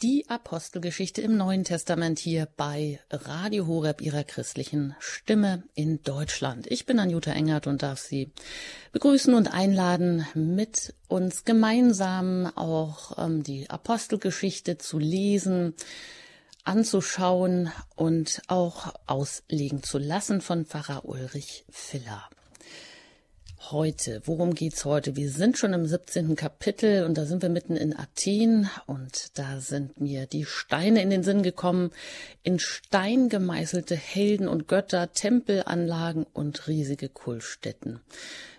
Die Apostelgeschichte im Neuen Testament hier bei Radio Horeb ihrer christlichen Stimme in Deutschland. Ich bin Anjuta Engert und darf Sie begrüßen und einladen, mit uns gemeinsam auch ähm, die Apostelgeschichte zu lesen, anzuschauen und auch auslegen zu lassen von Pfarrer Ulrich Filler heute? Worum geht's heute? Wir sind schon im 17. Kapitel und da sind wir mitten in Athen und da sind mir die Steine in den Sinn gekommen. In Stein gemeißelte Helden und Götter, Tempelanlagen und riesige Kultstätten.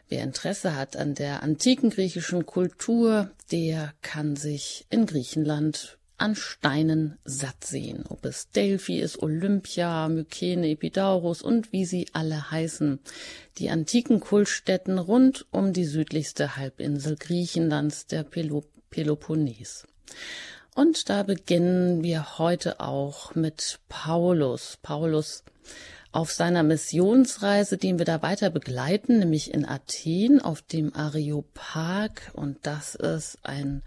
Wer Interesse hat an der antiken griechischen Kultur, der kann sich in Griechenland an Steinen satt sehen. Ob es Delphi ist, Olympia, Mykene, Epidaurus und wie sie alle heißen. Die antiken Kultstätten rund um die südlichste Halbinsel Griechenlands, der Pelop Peloponnes. Und da beginnen wir heute auch mit Paulus. Paulus auf seiner Missionsreise, den wir da weiter begleiten, nämlich in Athen auf dem Areopag. Und das ist ein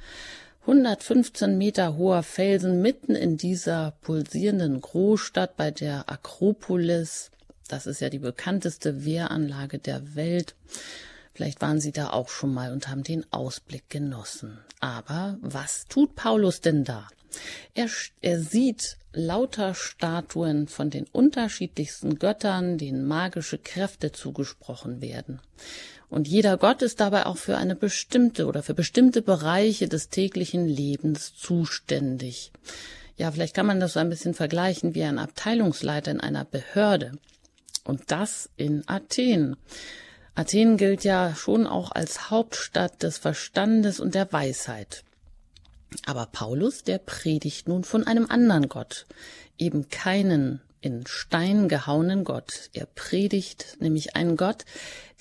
115 Meter hoher Felsen mitten in dieser pulsierenden Großstadt bei der Akropolis. Das ist ja die bekannteste Wehranlage der Welt. Vielleicht waren Sie da auch schon mal und haben den Ausblick genossen. Aber was tut Paulus denn da? Er, er sieht lauter Statuen von den unterschiedlichsten Göttern, denen magische Kräfte zugesprochen werden. Und jeder Gott ist dabei auch für eine bestimmte oder für bestimmte Bereiche des täglichen Lebens zuständig. Ja, vielleicht kann man das so ein bisschen vergleichen wie ein Abteilungsleiter in einer Behörde. Und das in Athen. Athen gilt ja schon auch als Hauptstadt des Verstandes und der Weisheit. Aber Paulus, der predigt nun von einem anderen Gott, eben keinen in Stein gehauenen Gott. Er predigt nämlich einen Gott,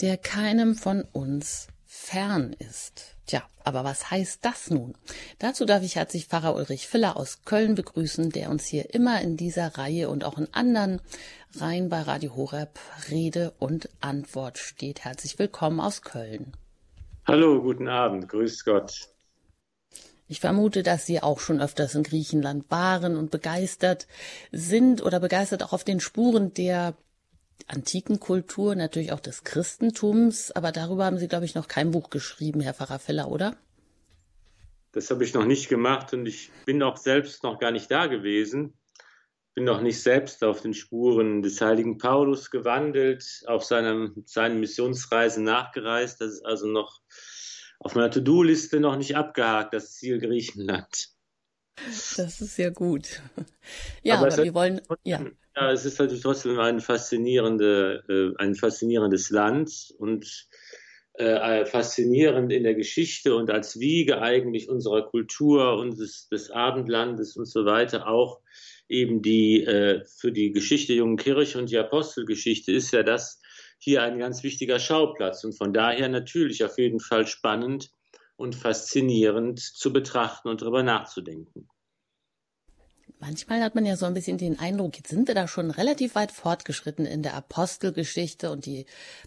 der keinem von uns fern ist. Tja, aber was heißt das nun? Dazu darf ich herzlich Pfarrer Ulrich Filler aus Köln begrüßen, der uns hier immer in dieser Reihe und auch in anderen Reihen bei Radio Horeb Rede und Antwort steht. Herzlich willkommen aus Köln. Hallo, guten Abend, grüß Gott. Ich vermute, dass Sie auch schon öfters in Griechenland waren und begeistert sind oder begeistert auch auf den Spuren der antiken Kultur, natürlich auch des Christentums. Aber darüber haben Sie, glaube ich, noch kein Buch geschrieben, Herr Pfarrer Feller, oder? Das habe ich noch nicht gemacht und ich bin auch selbst noch gar nicht da gewesen. Bin noch nicht selbst auf den Spuren des heiligen Paulus gewandelt, auf seinem, seinen Missionsreisen nachgereist. Das ist also noch auf meiner To-Do-Liste noch nicht abgehakt, das Ziel Griechenland. Das ist sehr gut. Ja, aber, aber wir wollen. Ja. ja, es ist natürlich trotzdem ein, faszinierende, äh, ein faszinierendes Land und äh, faszinierend in der Geschichte und als Wiege eigentlich unserer Kultur und des, des Abendlandes und so weiter auch eben die äh, für die Geschichte der jungen Kirche und die Apostelgeschichte ist ja das, hier ein ganz wichtiger Schauplatz und von daher natürlich auf jeden Fall spannend und faszinierend zu betrachten und darüber nachzudenken. Manchmal hat man ja so ein bisschen den Eindruck, jetzt sind wir da schon relativ weit fortgeschritten in der Apostelgeschichte und die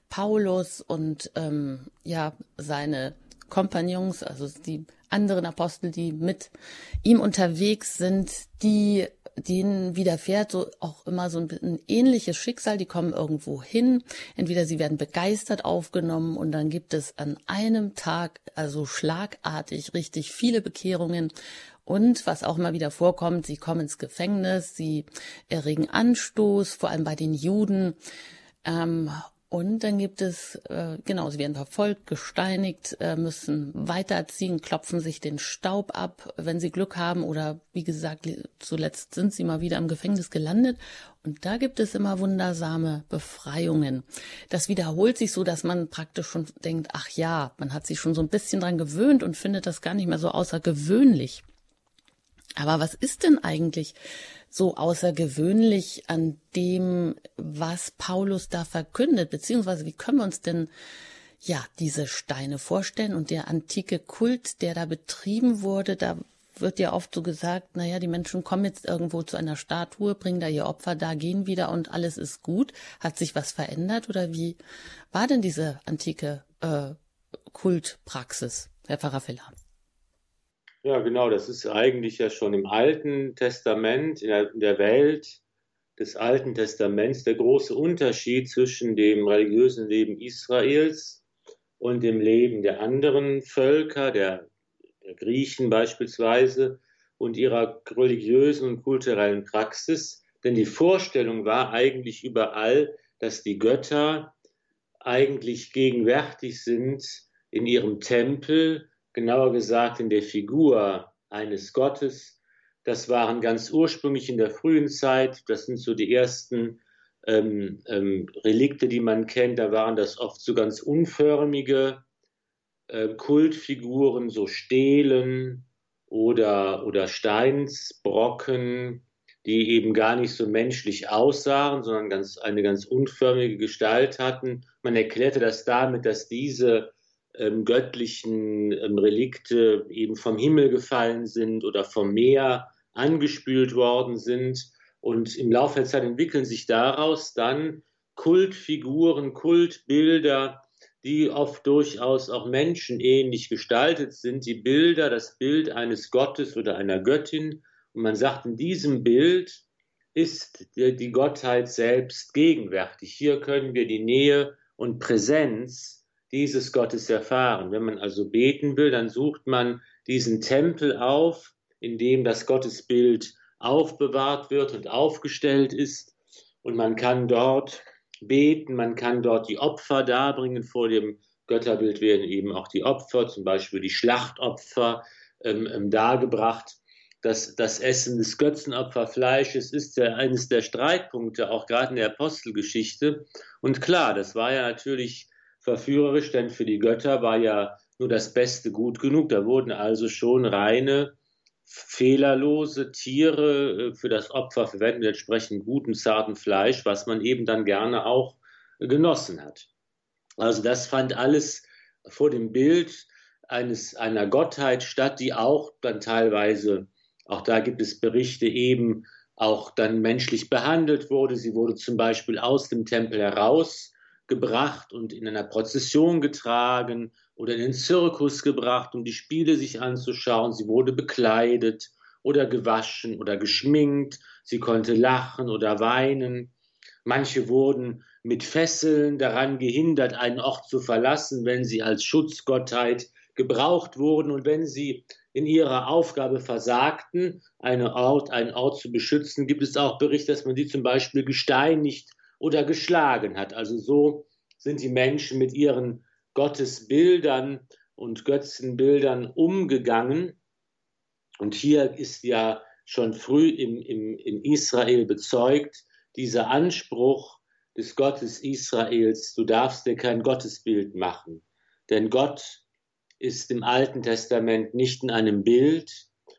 Paulus und ähm, ja seine Kompagnons, also die anderen Apostel, die mit ihm unterwegs sind, die denen widerfährt so auch immer so ein, ein ähnliches Schicksal. Die kommen irgendwo hin. Entweder sie werden begeistert aufgenommen und dann gibt es an einem Tag also schlagartig richtig viele Bekehrungen. Und was auch immer wieder vorkommt, sie kommen ins Gefängnis, sie erregen Anstoß, vor allem bei den Juden. Ähm, und dann gibt es, äh, genau, sie werden verfolgt, gesteinigt, äh, müssen weiterziehen, klopfen sich den Staub ab, wenn sie Glück haben. Oder wie gesagt, zuletzt sind sie mal wieder im Gefängnis gelandet. Und da gibt es immer wundersame Befreiungen. Das wiederholt sich so, dass man praktisch schon denkt, ach ja, man hat sich schon so ein bisschen dran gewöhnt und findet das gar nicht mehr so außergewöhnlich. Aber was ist denn eigentlich so außergewöhnlich an dem, was Paulus da verkündet, beziehungsweise wie können wir uns denn ja diese Steine vorstellen und der antike Kult, der da betrieben wurde, da wird ja oft so gesagt, na ja, die Menschen kommen jetzt irgendwo zu einer Statue, bringen da ihr Opfer, da gehen wieder und alles ist gut. Hat sich was verändert oder wie war denn diese antike äh, Kultpraxis, Herr Pfarrer Filler? Ja, genau, das ist eigentlich ja schon im Alten Testament, in der, Welt des Alten Testaments der große Unterschied zwischen dem religiösen Leben Israels und dem Leben der anderen Völker, der, der Griechen beispielsweise, und ihrer religiösen und kulturellen Praxis. Denn die Vorstellung war eigentlich überall, dass die Götter eigentlich gegenwärtig sind in ihrem Tempel, genauer gesagt in der Figur eines Gottes. Das waren ganz ursprünglich in der frühen Zeit, das sind so die ersten ähm, ähm, Relikte, die man kennt, da waren das oft so ganz unförmige äh, Kultfiguren, so Stelen oder, oder Steinsbrocken, die eben gar nicht so menschlich aussahen, sondern ganz, eine ganz unförmige Gestalt hatten. Man erklärte das damit, dass diese ähm, göttlichen ähm, Relikte eben vom Himmel gefallen sind oder vom Meer angespült worden sind. Und im Laufe der Zeit entwickeln sich daraus dann Kultfiguren, Kultbilder, die oft durchaus auch menschenähnlich gestaltet sind. Die Bilder, das Bild eines Gottes oder einer Göttin. Und man sagt, in diesem Bild ist die Gottheit selbst gegenwärtig. Hier können wir die Nähe und Präsenz dieses Gottes erfahren. Wenn man also beten will, dann sucht man diesen Tempel auf, in dem das Gottesbild aufbewahrt wird und aufgestellt ist. Und man kann dort beten, man kann dort die Opfer darbringen. Vor dem Götterbild werden eben auch die Opfer, zum Beispiel die Schlachtopfer, ähm, ähm, dargebracht. Das, das Essen des Götzenopferfleisches ist ja eines der Streitpunkte, auch gerade in der Apostelgeschichte. Und klar, das war ja natürlich verführerisch, denn für die Götter war ja nur das Beste gut genug. Da wurden also schon reine, fehlerlose Tiere äh, für das Opfer verwendet, entsprechend gutem, zarten Fleisch, was man eben dann gerne auch genossen hat. Also das fand alles vor dem Bild eines, einer Gottheit statt, die auch dann teilweise, auch da gibt es Berichte eben, auch dann menschlich behandelt wurde. Sie wurde zum Beispiel aus dem Tempel heraus gebracht und in einer Prozession getragen oder in den Zirkus gebracht, um die Spiele sich anzuschauen. Sie wurde bekleidet oder gewaschen oder geschminkt. Sie konnte lachen oder weinen. Manche wurden mit Fesseln daran gehindert, einen Ort zu verlassen, wenn sie als Schutzgottheit gebraucht wurden und wenn sie in ihrer Aufgabe versagten, einen Ort, einen Ort zu beschützen, gibt es auch Berichte, dass man sie zum Beispiel gesteinigt oder geschlagen hat. Also so sind die Menschen mit ihren Gottesbildern und Götzenbildern umgegangen. Und hier ist ja schon früh im, im, in Israel bezeugt, dieser Anspruch des Gottes Israels, du darfst dir kein Gottesbild machen. Denn Gott ist im Alten Testament nicht in einem Bild,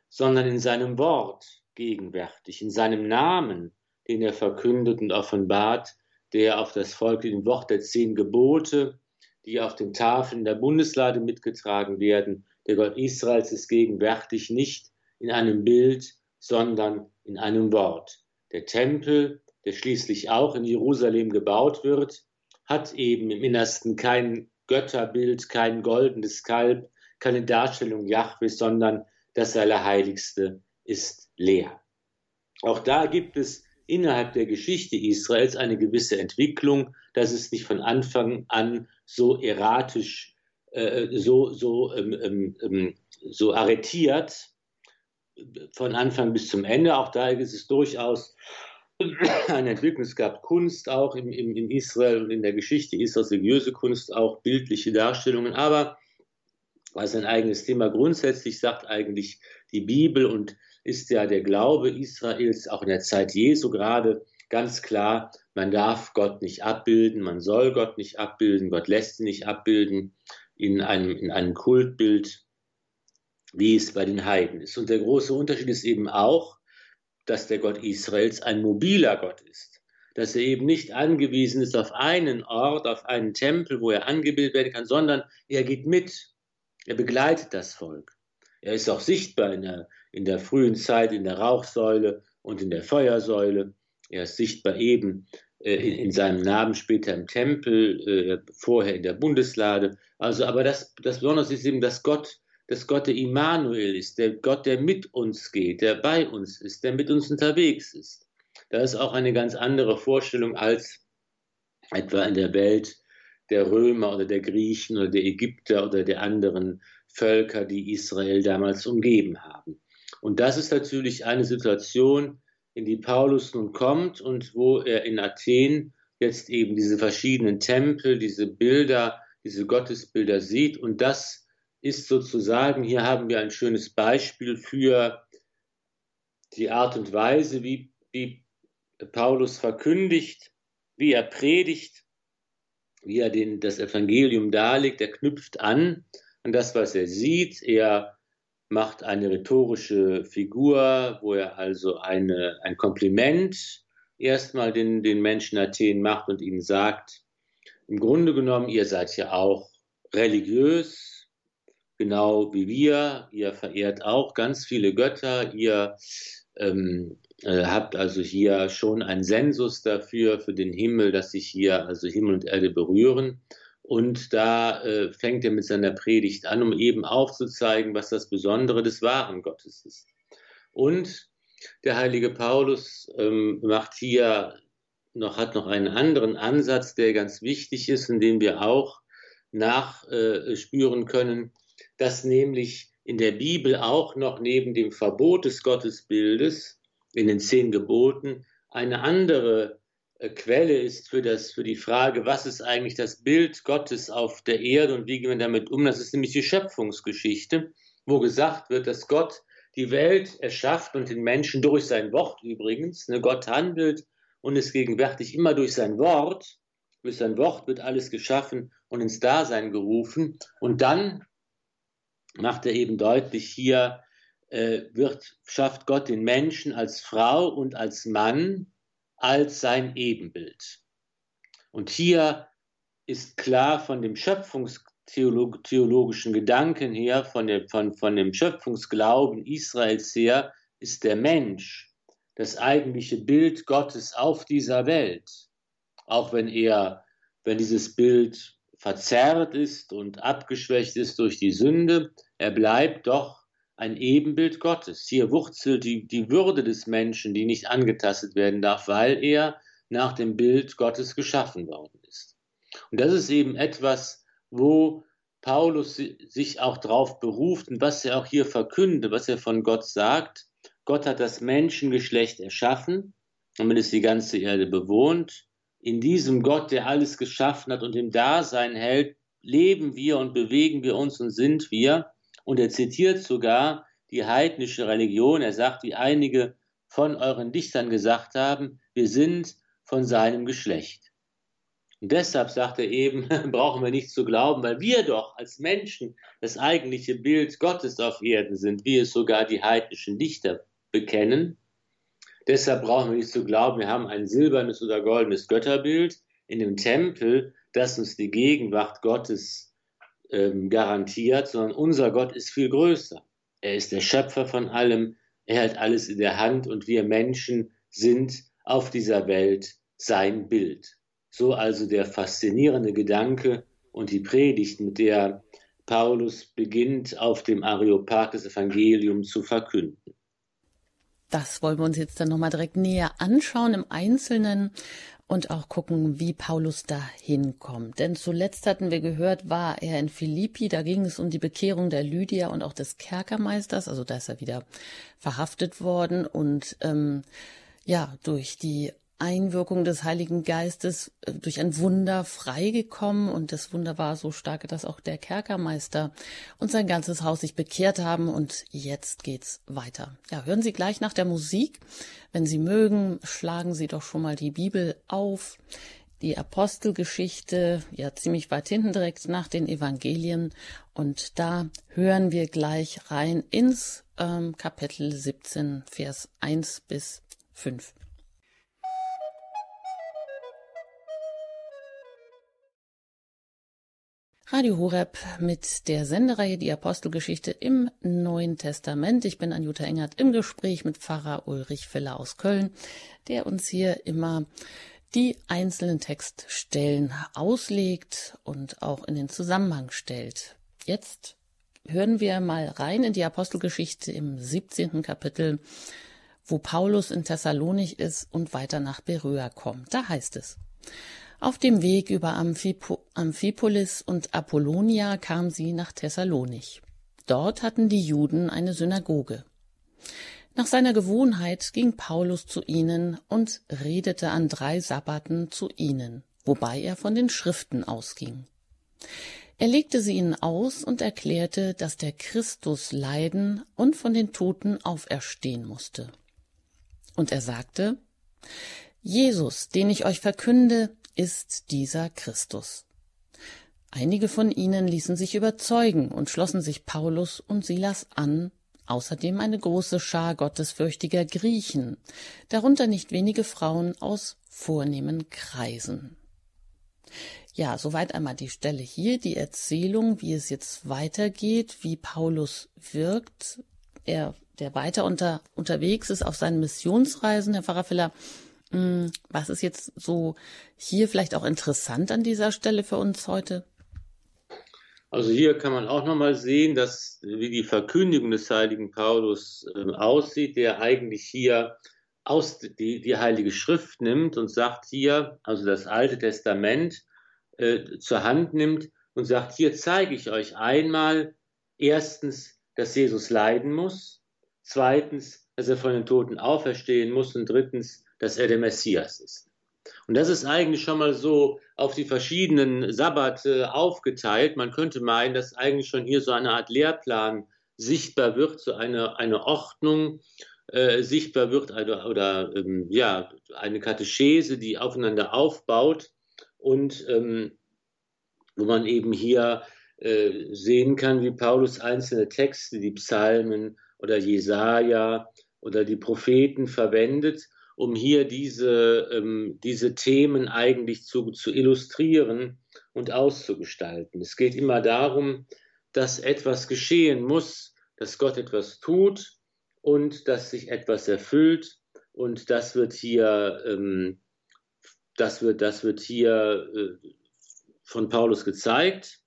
sondern in seinem Wort gegenwärtig, in seinem Namen den er verkündet und offenbart, der auf das Volk in Wort der zehn Gebote, die auf den Tafeln der Bundeslade mitgetragen werden. Der Gott Israels ist gegenwärtig nicht in einem Bild, sondern in einem Wort. Der Tempel, der schließlich auch in Jerusalem gebaut wird, hat eben im Innersten kein Götterbild, kein goldenes Kalb, keine Darstellung Jahwes, sondern das Allerheiligste ist leer. Auch da gibt es innerhalb der Geschichte Israels eine gewisse Entwicklung, dass es nicht von Anfang an so erratisch, äh, so, so, ähm, ähm, ähm so arretiert, von Anfang bis zum Ende. Auch da ist es durchaus eine Entwicklung. Es gab Kunst auch im, im, in Israel und in der Geschichte Israels, religiöse Kunst, auch bildliche Darstellungen. Aber was ein eigenes Thema grundsätzlich sagt eigentlich die Bibel und ist ja der Glaube Israels auch in der Zeit Jesu gerade ganz klar, man darf Gott nicht abbilden, man soll Gott nicht abbilden, Gott lässt ihn nicht abbilden in einem, in einem Kultbild, wie es bei den Heiden ist. Und der große Unterschied ist eben auch, dass der Gott Israels ein mobiler Gott ist, dass er eben nicht angewiesen ist auf einen Ort, auf einen Tempel, wo er angebildet werden kann, sondern er geht mit, er begleitet das Volk. Er ist auch sichtbar in der, in der frühen Zeit in der Rauchsäule und in der Feuersäule. Er ist sichtbar eben äh, in, in, seinem Namen später im Tempel, äh, vorher in der Bundeslade. Also, aber das, das Besondere ist eben, dass Gott dass Gott der Immanuel ist, der Gott, der mit uns geht, der bei uns ist, der mit uns unterwegs ist. Das ist auch eine ganz andere Vorstellung als etwa in der Welt der Römer oder der Griechen oder der Ägypter oder der anderen Völker, die Israel damals umgeben haben. Und das ist natürlich eine Situation, in die Paulus nun kommt und wo er in Athen jetzt eben diese verschiedenen Tempel, diese Bilder, diese Gottesbilder sieht. Und das ist sozusagen, hier haben wir ein schönes Beispiel für die Art und Weise, wie, wie Paulus verkündigt, wie er predigt, wie er den, das Evangelium darlegt. Er knüpft an an das, was er sieht. Er macht eine rhetorische Figur, wo er also eine, ein Kompliment erstmal den, den Menschen Athen macht und ihnen sagt, im Grunde genommen, ihr seid ja auch religiös, genau wie wir, ihr verehrt auch ganz viele Götter, ihr ähm, äh, habt also hier schon einen Sensus dafür, für den Himmel, dass sich hier also Himmel und Erde berühren. Und da äh, fängt er mit seiner Predigt an, um eben aufzuzeigen, was das Besondere des wahren Gottes ist. Und der heilige Paulus ähm, macht hier noch, hat noch einen anderen Ansatz, der ganz wichtig ist und den wir auch nachspüren äh, können, dass nämlich in der Bibel auch noch neben dem Verbot des Gottesbildes in den zehn Geboten eine andere Quelle ist für, das, für die Frage, was ist eigentlich das Bild Gottes auf der Erde und wie gehen wir damit um. Das ist nämlich die Schöpfungsgeschichte, wo gesagt wird, dass Gott die Welt erschafft und den Menschen durch sein Wort übrigens. Ne, Gott handelt und ist gegenwärtig immer durch sein Wort. Durch sein Wort wird alles geschaffen und ins Dasein gerufen. Und dann macht er eben deutlich hier, äh, wird, schafft Gott den Menschen als Frau und als Mann als sein Ebenbild. Und hier ist klar von dem schöpfungstheologischen Gedanken her, von dem, von, von dem Schöpfungsglauben Israels her, ist der Mensch das eigentliche Bild Gottes auf dieser Welt. Auch wenn er, wenn dieses Bild verzerrt ist und abgeschwächt ist durch die Sünde, er bleibt doch ein Ebenbild Gottes. Hier wurzelt die, die Würde des Menschen, die nicht angetastet werden darf, weil er nach dem Bild Gottes geschaffen worden ist. Und das ist eben etwas, wo Paulus sich auch darauf beruft und was er auch hier verkündet, was er von Gott sagt. Gott hat das Menschengeschlecht erschaffen, damit es die ganze Erde bewohnt. In diesem Gott, der alles geschaffen hat und im Dasein hält, leben wir und bewegen wir uns und sind wir. Und er zitiert sogar die heidnische Religion. Er sagt, wie einige von euren Dichtern gesagt haben, wir sind von seinem Geschlecht. Und deshalb sagt er eben, brauchen wir nicht zu glauben, weil wir doch als Menschen das eigentliche Bild Gottes auf Erden sind, wie es sogar die heidnischen Dichter bekennen. Deshalb brauchen wir nicht zu glauben, wir haben ein silbernes oder goldenes Götterbild in dem Tempel, das uns die Gegenwart Gottes ähm, garantiert, sondern unser Gott ist viel größer. Er ist der Schöpfer von allem, er hält alles in der Hand und wir Menschen sind auf dieser Welt sein Bild. So also der faszinierende Gedanke und die Predigt, mit der Paulus beginnt, auf dem Areopag des Evangelium zu verkünden. Das wollen wir uns jetzt dann nochmal direkt näher anschauen im Einzelnen und auch gucken, wie Paulus da hinkommt. Denn zuletzt hatten wir gehört, war er in Philippi, da ging es um die Bekehrung der Lydia und auch des Kerkermeisters, also da ist er wieder verhaftet worden. Und ähm, ja, durch die Einwirkung des Heiligen Geistes äh, durch ein Wunder freigekommen und das Wunder war so stark, dass auch der Kerkermeister und sein ganzes Haus sich bekehrt haben und jetzt geht's weiter. Ja, hören Sie gleich nach der Musik. Wenn Sie mögen, schlagen Sie doch schon mal die Bibel auf. Die Apostelgeschichte, ja ziemlich weit hinten direkt nach den Evangelien und da hören wir gleich rein ins ähm, Kapitel 17, Vers 1 bis 5. Radio Horeb mit der Sendereihe Die Apostelgeschichte im Neuen Testament. Ich bin Anjuta Engert im Gespräch mit Pfarrer Ulrich Filler aus Köln, der uns hier immer die einzelnen Textstellen auslegt und auch in den Zusammenhang stellt. Jetzt hören wir mal rein in die Apostelgeschichte im 17. Kapitel, wo Paulus in Thessalonich ist und weiter nach Beröa kommt. Da heißt es, auf dem Weg über Amphipo Amphipolis und Apollonia kam sie nach Thessalonich. Dort hatten die Juden eine Synagoge. Nach seiner Gewohnheit ging Paulus zu ihnen und redete an drei Sabbaten zu ihnen, wobei er von den Schriften ausging. Er legte sie ihnen aus und erklärte, dass der Christus leiden und von den Toten auferstehen musste. Und er sagte, Jesus, den ich euch verkünde, ist dieser Christus. Einige von ihnen ließen sich überzeugen und schlossen sich Paulus und Silas an, außerdem eine große Schar gottesfürchtiger Griechen, darunter nicht wenige Frauen aus vornehmen Kreisen. Ja, soweit einmal die Stelle hier, die Erzählung, wie es jetzt weitergeht, wie Paulus wirkt, er, der weiter unter, unterwegs ist auf seinen Missionsreisen, Herr Pfarrer Filler. Hm, was ist jetzt so hier vielleicht auch interessant an dieser Stelle für uns heute? Also hier kann man auch nochmal sehen, dass wie die Verkündigung des heiligen Paulus äh, aussieht, der eigentlich hier aus die, die Heilige Schrift nimmt und sagt hier, also das Alte Testament, äh, zur Hand nimmt und sagt, hier zeige ich euch einmal erstens, dass Jesus leiden muss, zweitens, dass er von den Toten auferstehen muss und drittens, dass er der Messias ist. Und das ist eigentlich schon mal so auf die verschiedenen Sabbate aufgeteilt. Man könnte meinen, dass eigentlich schon hier so eine Art Lehrplan sichtbar wird, so eine, eine Ordnung äh, sichtbar wird oder, oder ähm, ja, eine Katechese, die aufeinander aufbaut und ähm, wo man eben hier äh, sehen kann, wie Paulus einzelne Texte, die Psalmen oder Jesaja oder die Propheten verwendet, um hier diese, ähm, diese Themen eigentlich zu, zu illustrieren und auszugestalten. Es geht immer darum, dass etwas geschehen muss, dass Gott etwas tut und dass sich etwas erfüllt. Und das wird hier ähm, das wird, das wird hier äh, von Paulus gezeigt,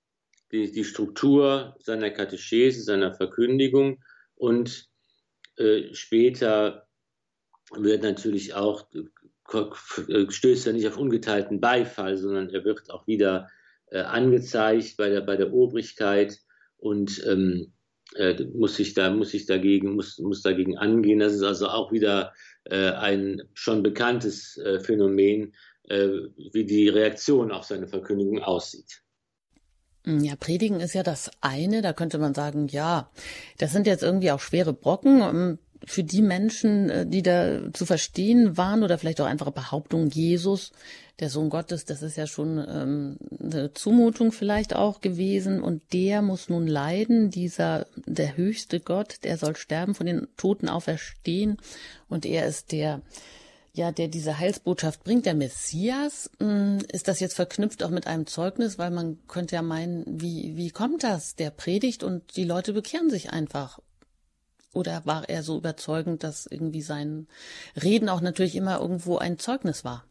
die, die Struktur seiner Katechese, seiner Verkündigung und äh, später wird natürlich auch, äh, stößt er nicht auf ungeteilten Beifall, sondern er wird auch wieder äh, angezeigt bei der, bei der Obrigkeit und ähm, äh, muss sich da muss sich dagegen muss muss dagegen angehen. Das ist also auch wieder äh, ein schon bekanntes äh, Phänomen, äh, wie die Reaktion auf seine Verkündigung aussieht. Ja, predigen ist ja das eine. Da könnte man sagen, ja, das sind jetzt irgendwie auch schwere Brocken für die Menschen, äh, die da zu verstehen waren oder vielleicht auch einfache Behauptungen, Jesus, der Sohn Gottes, das ist ja schon ähm, eine Zumutung vielleicht auch gewesen und der muss nun leiden, dieser, der höchste Gott, der soll sterben, von den Toten auferstehen und er ist der, ja, der diese Heilsbotschaft bringt, der Messias, hm, ist das jetzt verknüpft auch mit einem Zeugnis, weil man könnte ja meinen, wie, wie kommt das? Der predigt und die Leute bekehren sich einfach. Oder war er so überzeugend, dass irgendwie sein Reden auch natürlich immer irgendwo ein Zeugnis war?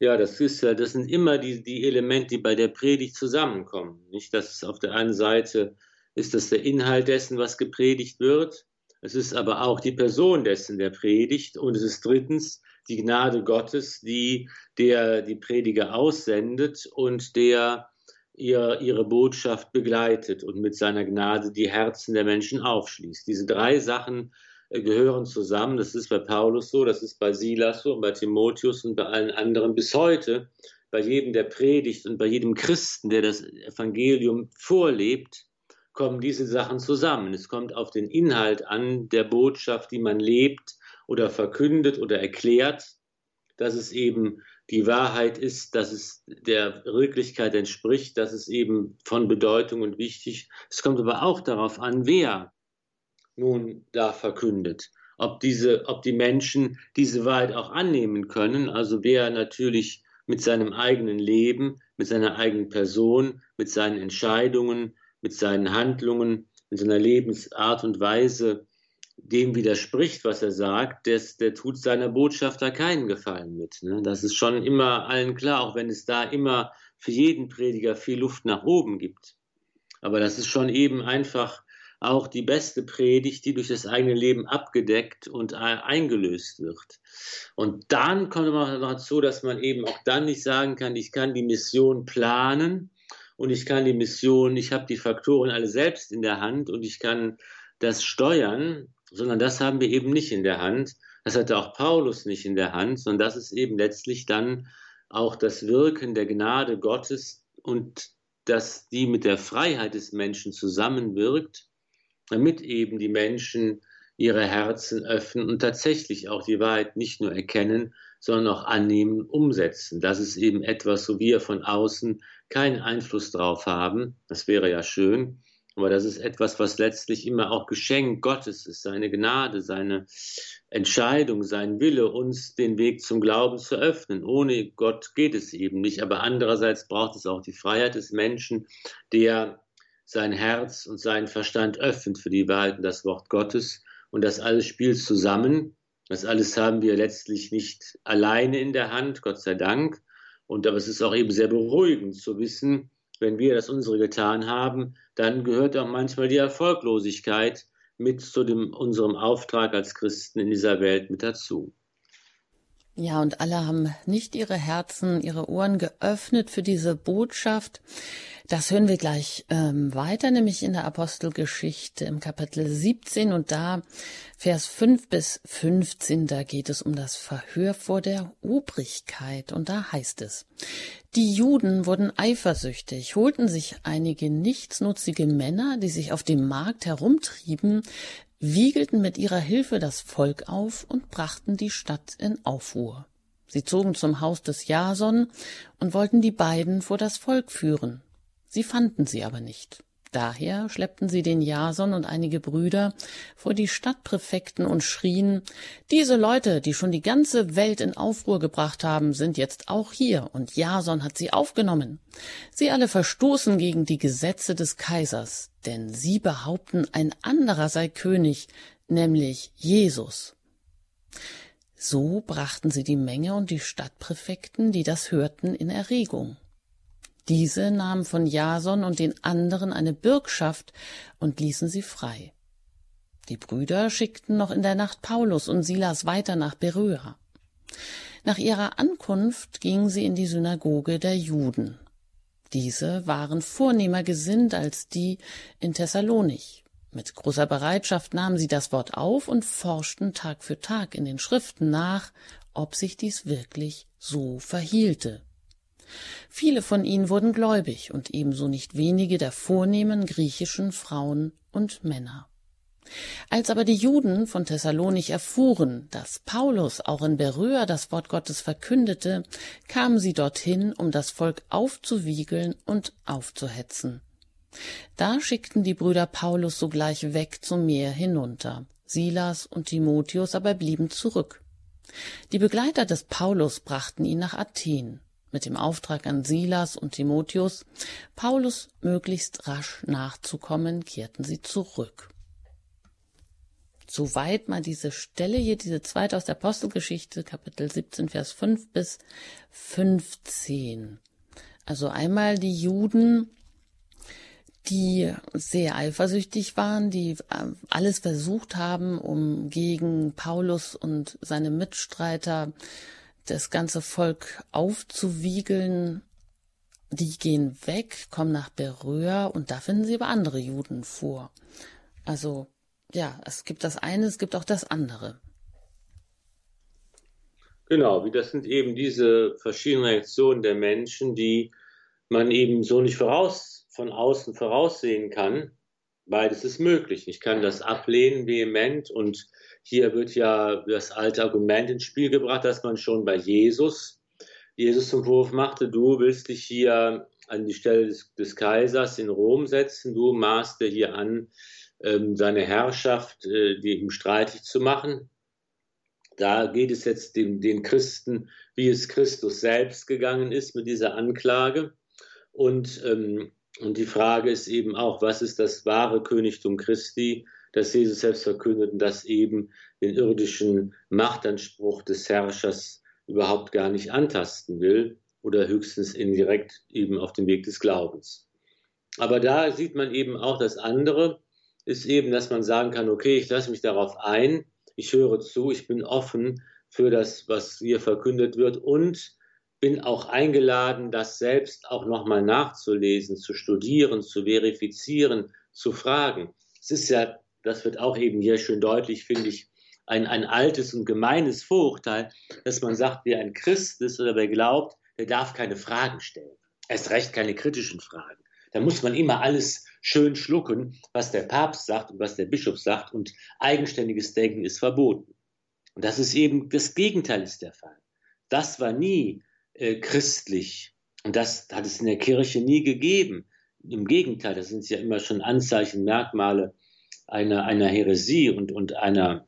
Ja, das ist ja, das sind immer die, die Elemente, die bei der Predigt zusammenkommen. Nicht, dass auf der einen Seite ist das der Inhalt dessen, was gepredigt wird, es ist aber auch die Person dessen, der predigt. Und es ist drittens die Gnade Gottes, die der die Prediger aussendet und der ihr, ihre Botschaft begleitet und mit seiner Gnade die Herzen der Menschen aufschließt. Diese drei Sachen äh, gehören zusammen. Das ist bei Paulus so, das ist bei Silas so und bei Timotheus und bei allen anderen bis heute. Bei jedem, der predigt und bei jedem Christen, der das Evangelium vorlebt, kommen diese Sachen zusammen. Es kommt auf den Inhalt an der Botschaft, die man lebt oder verkündet oder erklärt, dass es eben die Wahrheit ist, dass es der Wirklichkeit entspricht, dass es eben von Bedeutung und wichtig. Es kommt aber auch darauf an, wer nun da verkündet. Ob diese, ob die Menschen diese Wahrheit auch annehmen können. Also wer natürlich mit seinem eigenen Leben, mit seiner eigenen Person, mit seinen Entscheidungen, mit seinen Handlungen, mit seiner Lebensart und Weise dem widerspricht, was er sagt, des, der tut seiner Botschafter keinen Gefallen mit. Ne? Das ist schon immer allen klar, auch wenn es da immer für jeden Prediger viel Luft nach oben gibt. Aber das ist schon eben einfach auch die beste Predigt, die durch das eigene Leben abgedeckt und eingelöst wird. Und dann kommt man dazu, dass man eben auch dann nicht sagen kann, ich kann die Mission planen und ich kann die Mission, ich habe die Faktoren alle selbst in der Hand und ich kann das steuern, sondern das haben wir eben nicht in der Hand. Das hatte auch Paulus nicht in der Hand, sondern das ist eben letztlich dann auch das Wirken der Gnade Gottes und dass die mit der Freiheit des Menschen zusammenwirkt damit eben die Menschen ihre Herzen öffnen und tatsächlich auch die Wahrheit nicht nur erkennen, sondern auch annehmen, umsetzen. Das ist eben etwas, wo wir von außen keinen Einfluss drauf haben. Das wäre ja schön. Aber das ist etwas, was letztlich immer auch Geschenk Gottes ist, seine Gnade, seine Entscheidung, sein Wille, uns den Weg zum Glauben zu öffnen. Ohne Gott geht es eben nicht. Aber andererseits braucht es auch die Freiheit des Menschen, der sein Herz und seinen Verstand öffnet für die Wahrheit und das Wort Gottes. Und das alles spielt zusammen. Das alles haben wir letztlich nicht alleine in der Hand, Gott sei Dank. Und aber es ist auch eben sehr beruhigend zu wissen, wenn wir das unsere getan haben, dann gehört auch manchmal die Erfolglosigkeit mit zu dem, unserem Auftrag als Christen in dieser Welt mit dazu. Ja, und alle haben nicht ihre Herzen, ihre Ohren geöffnet für diese Botschaft. Das hören wir gleich ähm, weiter, nämlich in der Apostelgeschichte im Kapitel 17 und da Vers 5 bis 15, da geht es um das Verhör vor der Obrigkeit und da heißt es, die Juden wurden eifersüchtig, holten sich einige nichtsnutzige Männer, die sich auf dem Markt herumtrieben, wiegelten mit ihrer Hilfe das Volk auf und brachten die Stadt in Aufruhr. Sie zogen zum Haus des Jason und wollten die beiden vor das Volk führen. Sie fanden sie aber nicht. Daher schleppten sie den Jason und einige Brüder vor die Stadtpräfekten und schrien, diese Leute, die schon die ganze Welt in Aufruhr gebracht haben, sind jetzt auch hier, und Jason hat sie aufgenommen. Sie alle verstoßen gegen die Gesetze des Kaisers, denn sie behaupten, ein anderer sei König, nämlich Jesus. So brachten sie die Menge und die Stadtpräfekten, die das hörten, in Erregung. Diese nahmen von Jason und den anderen eine Bürgschaft und ließen sie frei. Die Brüder schickten noch in der Nacht Paulus und Silas weiter nach Beröa. Nach ihrer Ankunft gingen sie in die Synagoge der Juden. Diese waren vornehmer gesinnt als die in Thessalonich. Mit großer Bereitschaft nahmen sie das Wort auf und forschten Tag für Tag in den Schriften nach, ob sich dies wirklich so verhielte. Viele von ihnen wurden gläubig und ebenso nicht wenige der vornehmen griechischen Frauen und Männer. Als aber die Juden von Thessalonich erfuhren, dass Paulus auch in Beröa das Wort Gottes verkündete, kamen sie dorthin, um das Volk aufzuwiegeln und aufzuhetzen. Da schickten die Brüder Paulus sogleich weg zum Meer hinunter. Silas und Timotheus aber blieben zurück. Die Begleiter des Paulus brachten ihn nach Athen mit dem Auftrag an Silas und Timotheus, Paulus möglichst rasch nachzukommen, kehrten sie zurück. Soweit mal diese Stelle hier, diese zweite aus der Apostelgeschichte, Kapitel 17, Vers 5 bis 15. Also einmal die Juden, die sehr eifersüchtig waren, die äh, alles versucht haben, um gegen Paulus und seine Mitstreiter das ganze Volk aufzuwiegeln. Die gehen weg, kommen nach Beröa und da finden sie aber andere Juden vor. Also ja, es gibt das eine, es gibt auch das andere. Genau, das sind eben diese verschiedenen Reaktionen der Menschen, die man eben so nicht voraus, von außen voraussehen kann. Beides ist möglich. Ich kann das ablehnen vehement und hier wird ja das alte Argument ins Spiel gebracht, dass man schon bei Jesus, Jesus zum Vorwurf machte, du willst dich hier an die Stelle des, des Kaisers in Rom setzen, du maßt dir hier an, ähm, seine Herrschaft äh, die ihm streitig zu machen. Da geht es jetzt den, den Christen, wie es Christus selbst gegangen ist mit dieser Anklage. Und, ähm, und die Frage ist eben auch, was ist das wahre Königtum Christi? Dass Jesus selbst verkündet und das eben den irdischen Machtanspruch des Herrschers überhaupt gar nicht antasten will oder höchstens indirekt eben auf dem Weg des Glaubens. Aber da sieht man eben auch das andere, ist eben, dass man sagen kann, okay, ich lasse mich darauf ein, ich höre zu, ich bin offen für das, was hier verkündet wird und bin auch eingeladen, das selbst auch nochmal nachzulesen, zu studieren, zu verifizieren, zu fragen. Es ist ja, das wird auch eben hier schön deutlich, finde ich, ein, ein altes und gemeines Vorurteil, dass man sagt, wer ein Christ ist oder wer glaubt, der darf keine Fragen stellen. Erst recht keine kritischen Fragen. Da muss man immer alles schön schlucken, was der Papst sagt und was der Bischof sagt und eigenständiges Denken ist verboten. Und das ist eben das Gegenteil ist der Fall. Das war nie äh, christlich und das hat es in der Kirche nie gegeben. Im Gegenteil, das sind ja immer schon Anzeichen, Merkmale einer, einer Häresie und, und einer,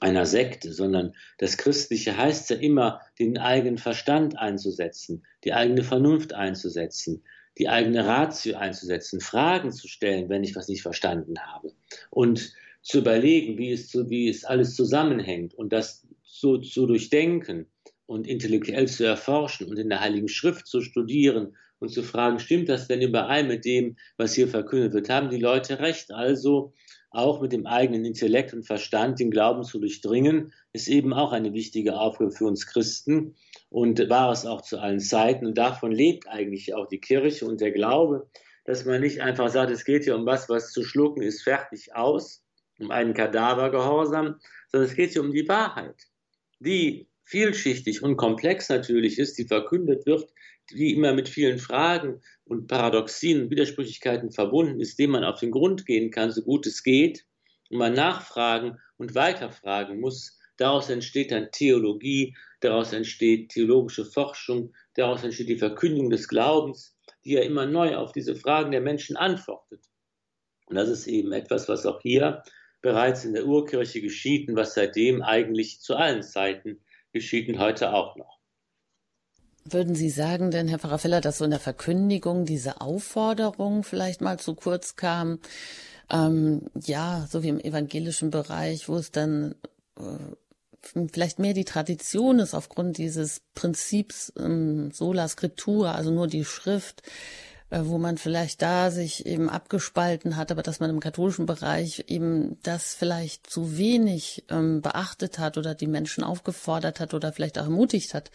einer Sekte, sondern das Christliche heißt ja immer, den eigenen Verstand einzusetzen, die eigene Vernunft einzusetzen, die eigene Ratio einzusetzen, Fragen zu stellen, wenn ich was nicht verstanden habe. Und zu überlegen, wie es, wie es alles zusammenhängt und das so zu durchdenken und intellektuell zu erforschen und in der Heiligen Schrift zu studieren und zu fragen, stimmt das denn überein mit dem, was hier verkündet wird? Haben die Leute recht? Also auch mit dem eigenen Intellekt und Verstand den Glauben zu durchdringen, ist eben auch eine wichtige Aufgabe für uns Christen und war es auch zu allen Zeiten. Und davon lebt eigentlich auch die Kirche und der Glaube, dass man nicht einfach sagt, es geht hier um was, was zu schlucken ist, fertig aus, um einen Kadavergehorsam, sondern es geht hier um die Wahrheit, die vielschichtig und komplex natürlich ist, die verkündet wird, die immer mit vielen Fragen und Paradoxien und Widersprüchlichkeiten verbunden ist, dem man auf den Grund gehen kann, so gut es geht, und man nachfragen und weiterfragen muss. Daraus entsteht dann Theologie, daraus entsteht theologische Forschung, daraus entsteht die Verkündigung des Glaubens, die ja immer neu auf diese Fragen der Menschen antwortet. Und das ist eben etwas, was auch hier bereits in der Urkirche geschieht und was seitdem eigentlich zu allen Zeiten geschieht und heute auch noch. Würden Sie sagen denn, Herr Pfarrer Feller, dass so in der Verkündigung diese Aufforderung vielleicht mal zu kurz kam? Ähm, ja, so wie im evangelischen Bereich, wo es dann äh, vielleicht mehr die Tradition ist aufgrund dieses Prinzips ähm, Sola Scriptura, also nur die Schrift, wo man vielleicht da sich eben abgespalten hat, aber dass man im katholischen Bereich eben das vielleicht zu wenig ähm, beachtet hat oder die Menschen aufgefordert hat oder vielleicht auch ermutigt hat,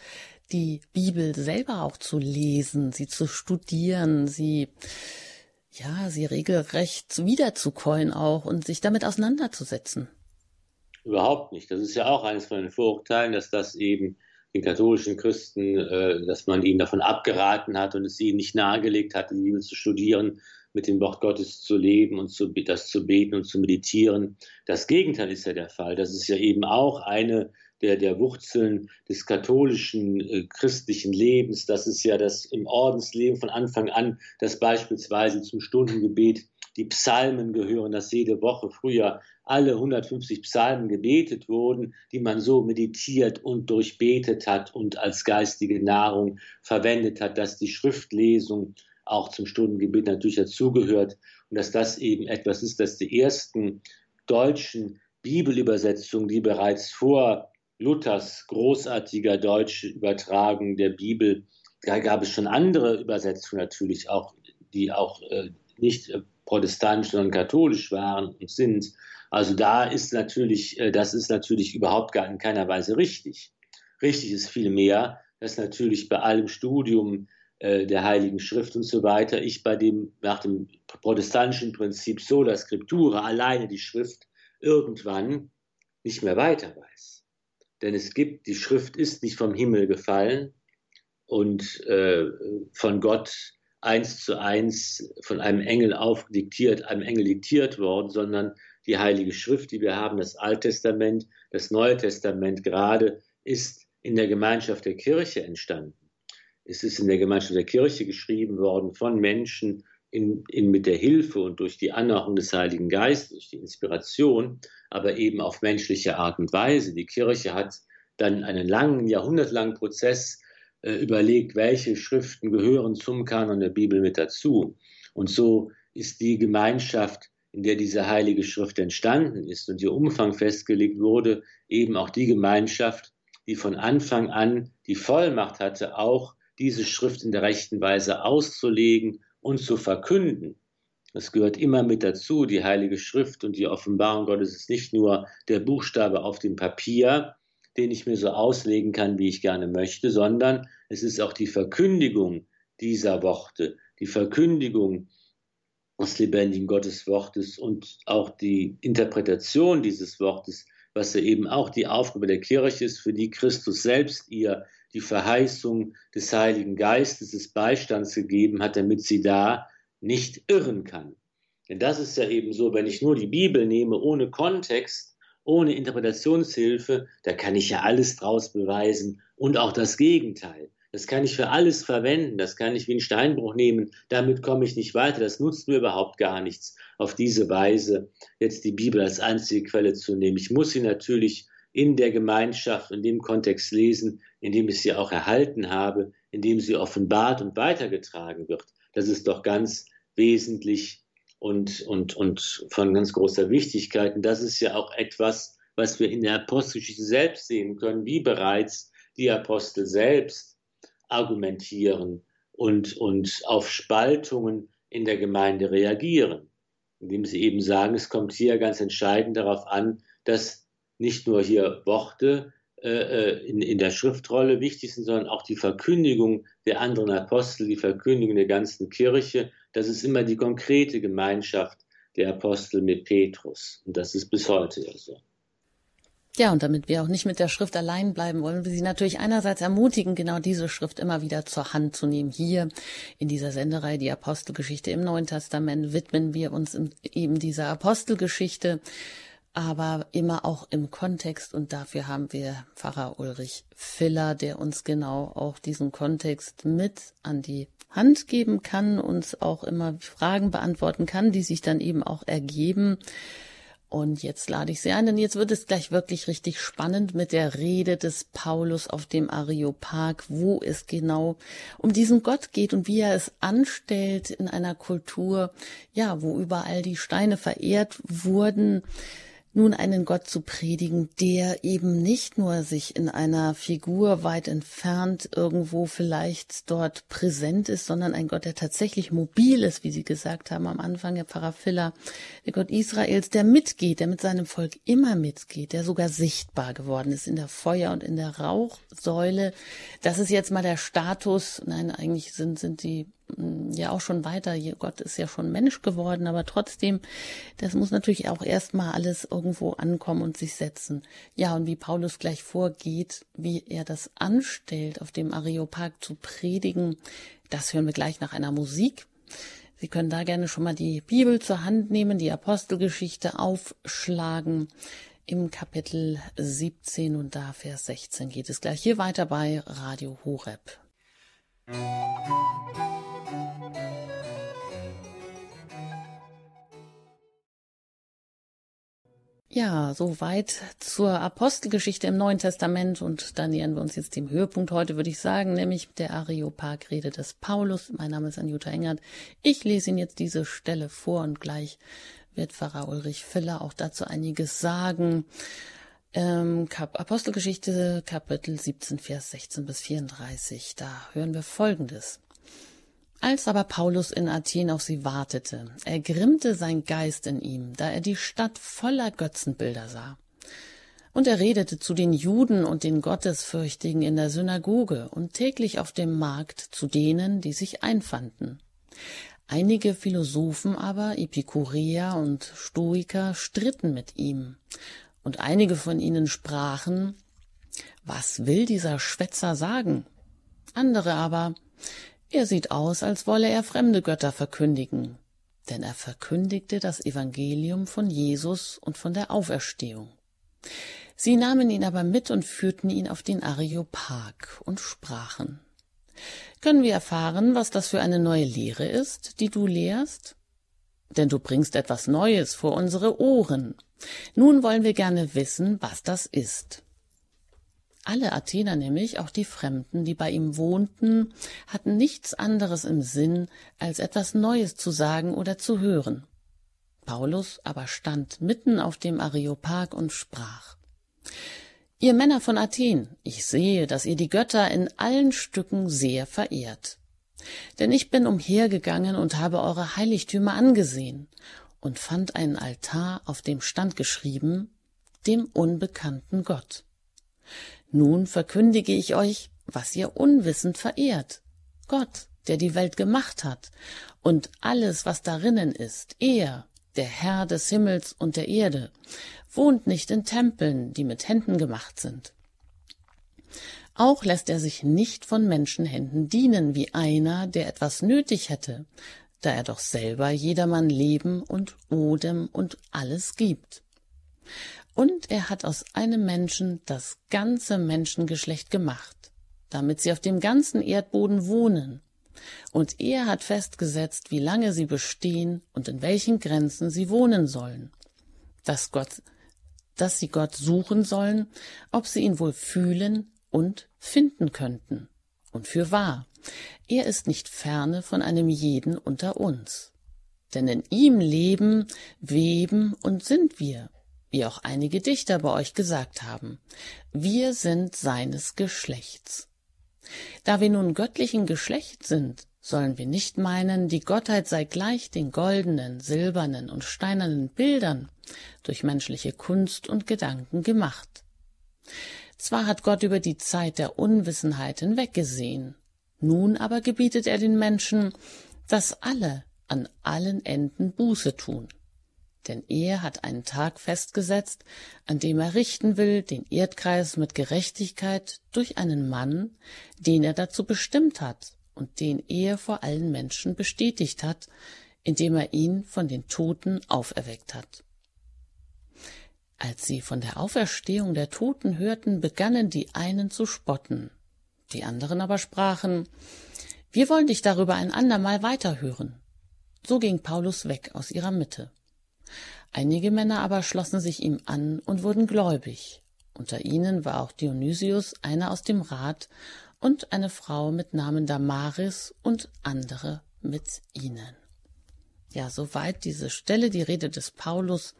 die Bibel selber auch zu lesen, sie zu studieren, sie ja, sie regelrecht wiederzukäuen auch und sich damit auseinanderzusetzen. Überhaupt nicht. Das ist ja auch eines von den Vorurteilen, dass das eben den katholischen Christen, äh, dass man ihnen davon abgeraten hat und es ihnen nicht nahegelegt hat, die Bibel zu studieren, mit dem Wort Gottes zu leben und zu, das zu beten und zu meditieren. Das Gegenteil ist ja der Fall. Das ist ja eben auch eine der, der Wurzeln des katholischen äh, christlichen Lebens. Das ist ja das im Ordensleben von Anfang an, dass beispielsweise zum Stundengebet die Psalmen gehören, dass jede Woche früher alle 150 Psalmen gebetet wurden, die man so meditiert und durchbetet hat und als geistige Nahrung verwendet hat, dass die Schriftlesung auch zum Stundengebet natürlich dazugehört und dass das eben etwas ist, dass die ersten deutschen Bibelübersetzungen, die bereits vor Luthers großartiger deutsche Übertragung der Bibel, da gab es schon andere Übersetzungen natürlich auch, die auch äh, nicht äh, protestantisch, sondern katholisch waren und sind. Also da ist natürlich, äh, das ist natürlich überhaupt gar in keiner Weise richtig. Richtig ist vielmehr, dass natürlich bei allem Studium äh, der Heiligen Schrift und so weiter, ich bei dem, nach dem protestantischen Prinzip sola scriptura, alleine die Schrift, irgendwann nicht mehr weiter weiß. Denn es gibt, die Schrift ist nicht vom Himmel gefallen und äh, von Gott eins zu eins von einem Engel aufdiktiert, einem Engel diktiert worden, sondern die Heilige Schrift, die wir haben, das Alttestament, das Neue Testament gerade, ist in der Gemeinschaft der Kirche entstanden. Es ist in der Gemeinschaft der Kirche geschrieben worden von Menschen in, in, mit der Hilfe und durch die Anordnung des Heiligen Geistes, durch die Inspiration, aber eben auf menschliche Art und Weise. Die Kirche hat dann einen langen, jahrhundertlangen Prozess äh, überlegt, welche Schriften gehören zum Kanon der Bibel mit dazu. Und so ist die Gemeinschaft in der diese heilige Schrift entstanden ist und ihr Umfang festgelegt wurde, eben auch die Gemeinschaft, die von Anfang an die Vollmacht hatte, auch diese Schrift in der rechten Weise auszulegen und zu verkünden. Das gehört immer mit dazu. Die Heilige Schrift und die Offenbarung Gottes ist nicht nur der Buchstabe auf dem Papier, den ich mir so auslegen kann, wie ich gerne möchte, sondern es ist auch die Verkündigung dieser Worte, die Verkündigung des lebendigen Gotteswortes und auch die Interpretation dieses Wortes, was ja eben auch die Aufgabe der Kirche ist, für die Christus selbst ihr die Verheißung des Heiligen Geistes, des Beistands gegeben hat, damit sie da nicht irren kann. Denn das ist ja eben so, wenn ich nur die Bibel nehme ohne Kontext, ohne Interpretationshilfe, da kann ich ja alles draus beweisen und auch das Gegenteil. Das kann ich für alles verwenden, das kann ich wie einen Steinbruch nehmen, damit komme ich nicht weiter, das nutzt mir überhaupt gar nichts, auf diese Weise jetzt die Bibel als einzige Quelle zu nehmen. Ich muss sie natürlich in der Gemeinschaft, in dem Kontext lesen, in dem ich sie auch erhalten habe, in dem sie offenbart und weitergetragen wird. Das ist doch ganz wesentlich und, und, und von ganz großer Wichtigkeit. Und das ist ja auch etwas, was wir in der Apostelgeschichte selbst sehen können, wie bereits die Apostel selbst argumentieren und, und auf Spaltungen in der Gemeinde reagieren, indem sie eben sagen, es kommt hier ganz entscheidend darauf an, dass nicht nur hier Worte äh, äh, in, in der Schriftrolle wichtig sind, sondern auch die Verkündigung der anderen Apostel, die Verkündigung der ganzen Kirche. Das ist immer die konkrete Gemeinschaft der Apostel mit Petrus. Und das ist bis heute ja so. Ja, und damit wir auch nicht mit der Schrift allein bleiben, wollen wir Sie natürlich einerseits ermutigen, genau diese Schrift immer wieder zur Hand zu nehmen. Hier in dieser Sendereihe, die Apostelgeschichte im Neuen Testament, widmen wir uns eben dieser Apostelgeschichte, aber immer auch im Kontext. Und dafür haben wir Pfarrer Ulrich Filler, der uns genau auch diesen Kontext mit an die Hand geben kann, uns auch immer Fragen beantworten kann, die sich dann eben auch ergeben. Und jetzt lade ich Sie ein, denn jetzt wird es gleich wirklich richtig spannend mit der Rede des Paulus auf dem Areopag, wo es genau um diesen Gott geht und wie er es anstellt in einer Kultur, ja, wo überall die Steine verehrt wurden, nun einen Gott zu predigen, der eben nicht nur sich in einer Figur weit entfernt irgendwo vielleicht dort präsent ist, sondern ein Gott, der tatsächlich mobil ist, wie Sie gesagt haben am Anfang, Herr Pfarrer Filler, der Gott Israels, der mitgeht, der mit seinem Volk immer mitgeht, der sogar sichtbar geworden ist in der Feuer- und in der Rauchsäule. Das ist jetzt mal der Status, nein, eigentlich sind, sind die ja auch schon weiter. Gott ist ja schon Mensch geworden, aber trotzdem, das muss natürlich auch erstmal alles irgendwo ankommen und sich setzen. Ja, und wie Paulus gleich vorgeht, wie er das anstellt, auf dem Areopag zu predigen, das hören wir gleich nach einer Musik. Sie können da gerne schon mal die Bibel zur Hand nehmen, die Apostelgeschichte aufschlagen. Im Kapitel 17 und da Vers 16 geht es gleich hier weiter bei Radio Horeb. Ja, soweit zur Apostelgeschichte im Neuen Testament und da nähern wir uns jetzt dem Höhepunkt heute, würde ich sagen, nämlich der Areopag-Rede des Paulus. Mein Name ist Anjuta Engert. Ich lese Ihnen jetzt diese Stelle vor und gleich wird Pfarrer Ulrich Filler auch dazu einiges sagen. Ähm, Kap Apostelgeschichte, Kapitel 17, Vers 16 bis 34. Da hören wir Folgendes. Als aber Paulus in Athen auf sie wartete, ergrimmte sein Geist in ihm, da er die Stadt voller Götzenbilder sah. Und er redete zu den Juden und den Gottesfürchtigen in der Synagoge und täglich auf dem Markt zu denen, die sich einfanden. Einige Philosophen aber, Epikureer und Stoiker, stritten mit ihm, und einige von ihnen sprachen, was will dieser Schwätzer sagen? Andere aber, er sieht aus, als wolle er fremde Götter verkündigen, denn er verkündigte das Evangelium von Jesus und von der Auferstehung. Sie nahmen ihn aber mit und führten ihn auf den Areopag und sprachen Können wir erfahren, was das für eine neue Lehre ist, die du lehrst? Denn du bringst etwas Neues vor unsere Ohren. Nun wollen wir gerne wissen, was das ist. Alle Athener nämlich, auch die Fremden, die bei ihm wohnten, hatten nichts anderes im Sinn, als etwas Neues zu sagen oder zu hören. Paulus aber stand mitten auf dem Areopag und sprach Ihr Männer von Athen, ich sehe, dass ihr die Götter in allen Stücken sehr verehrt. Denn ich bin umhergegangen und habe eure Heiligtümer angesehen und fand einen Altar, auf dem stand geschrieben, dem unbekannten Gott. Nun verkündige ich euch, was ihr unwissend verehrt. Gott, der die Welt gemacht hat, und alles, was darinnen ist, er, der Herr des Himmels und der Erde, wohnt nicht in Tempeln, die mit Händen gemacht sind. Auch lässt er sich nicht von Menschenhänden dienen wie einer, der etwas nötig hätte, da er doch selber jedermann Leben und Odem und alles gibt. Und er hat aus einem Menschen das ganze Menschengeschlecht gemacht, damit sie auf dem ganzen Erdboden wohnen. Und er hat festgesetzt, wie lange sie bestehen und in welchen Grenzen sie wohnen sollen. Dass Gott, dass sie Gott suchen sollen, ob sie ihn wohl fühlen und finden könnten. Und für wahr, er ist nicht ferne von einem jeden unter uns. Denn in ihm leben, weben und sind wir, wie auch einige Dichter bei euch gesagt haben. Wir sind seines Geschlechts. Da wir nun göttlichen Geschlecht sind, sollen wir nicht meinen, die Gottheit sei gleich den goldenen, silbernen und steinernen Bildern durch menschliche Kunst und Gedanken gemacht. Zwar hat Gott über die Zeit der Unwissenheit hinweggesehen, nun aber gebietet er den Menschen, dass alle an allen Enden Buße tun. Denn er hat einen Tag festgesetzt, an dem er richten will den Erdkreis mit Gerechtigkeit durch einen Mann, den er dazu bestimmt hat und den er vor allen Menschen bestätigt hat, indem er ihn von den Toten auferweckt hat. Als sie von der Auferstehung der Toten hörten, begannen die einen zu spotten, die anderen aber sprachen, wir wollen dich darüber ein andermal weiterhören. So ging Paulus weg aus ihrer Mitte. Einige Männer aber schlossen sich ihm an und wurden gläubig. Unter ihnen war auch Dionysius, einer aus dem Rat, und eine Frau mit Namen Damaris und andere mit ihnen. Ja, soweit diese Stelle, die Rede des Paulus,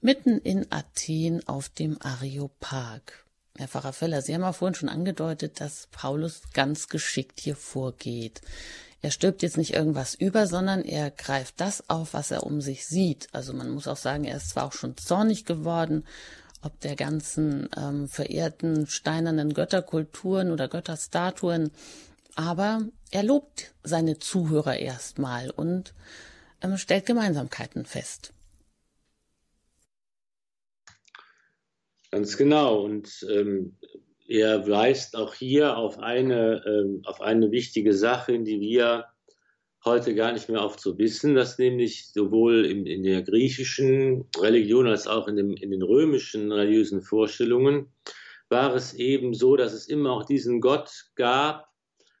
mitten in Athen auf dem Areopag. Herr Pfarrer Feller, Sie haben ja vorhin schon angedeutet, dass Paulus ganz geschickt hier vorgeht. Er stirbt jetzt nicht irgendwas über, sondern er greift das auf, was er um sich sieht. Also man muss auch sagen, er ist zwar auch schon zornig geworden, ob der ganzen ähm, verehrten steinernen Götterkulturen oder Götterstatuen, aber er lobt seine Zuhörer erstmal und ähm, stellt Gemeinsamkeiten fest. Ganz genau. Und ähm, er weist auch hier auf eine, ähm, auf eine wichtige Sache, in die wir heute gar nicht mehr oft so wissen, dass nämlich sowohl in, in der griechischen Religion als auch in, dem, in den römischen religiösen Vorstellungen war es eben so, dass es immer auch diesen Gott gab,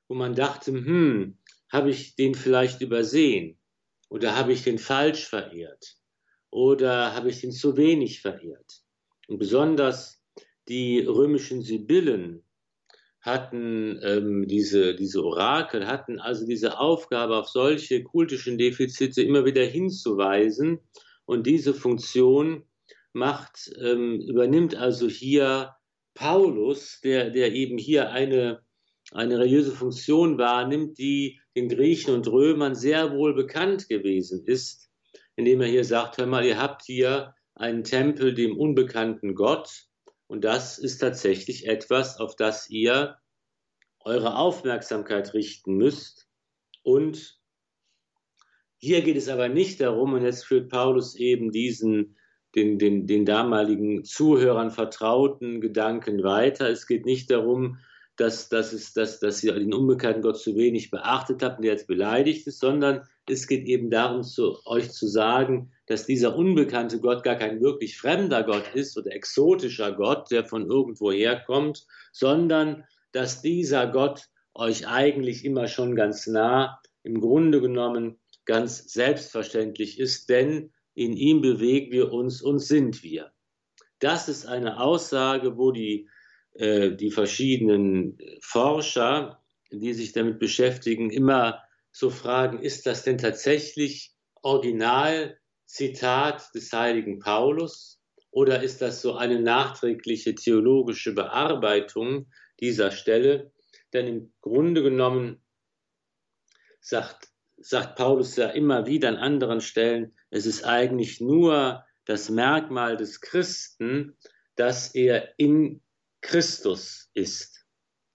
wo man dachte, hm, habe ich den vielleicht übersehen oder habe ich den falsch verehrt oder habe ich den zu wenig verehrt. Besonders die römischen Sibyllen hatten ähm, diese, diese Orakel, hatten also diese Aufgabe, auf solche kultischen Defizite immer wieder hinzuweisen. Und diese Funktion macht, ähm, übernimmt also hier Paulus, der, der eben hier eine, eine religiöse Funktion wahrnimmt, die den Griechen und Römern sehr wohl bekannt gewesen ist, indem er hier sagt, hör mal, ihr habt hier einen Tempel dem unbekannten Gott. Und das ist tatsächlich etwas, auf das ihr eure Aufmerksamkeit richten müsst. Und hier geht es aber nicht darum, und jetzt führt Paulus eben diesen den, den, den damaligen Zuhörern vertrauten Gedanken weiter. Es geht nicht darum, dass, dass, es, dass, dass ihr den unbekannten Gott zu wenig beachtet habt und der jetzt beleidigt ist, sondern es geht eben darum, zu, euch zu sagen, dass dieser unbekannte Gott gar kein wirklich fremder Gott ist oder exotischer Gott, der von irgendwo herkommt, sondern dass dieser Gott euch eigentlich immer schon ganz nah, im Grunde genommen ganz selbstverständlich ist, denn in ihm bewegen wir uns und sind wir. Das ist eine Aussage, wo die, die verschiedenen Forscher, die sich damit beschäftigen, immer so fragen, ist das denn tatsächlich original Zitat des heiligen Paulus oder ist das so eine nachträgliche theologische Bearbeitung dieser Stelle? Denn im Grunde genommen sagt, sagt Paulus ja immer wieder an anderen Stellen, es ist eigentlich nur das Merkmal des Christen, dass er in Christus ist.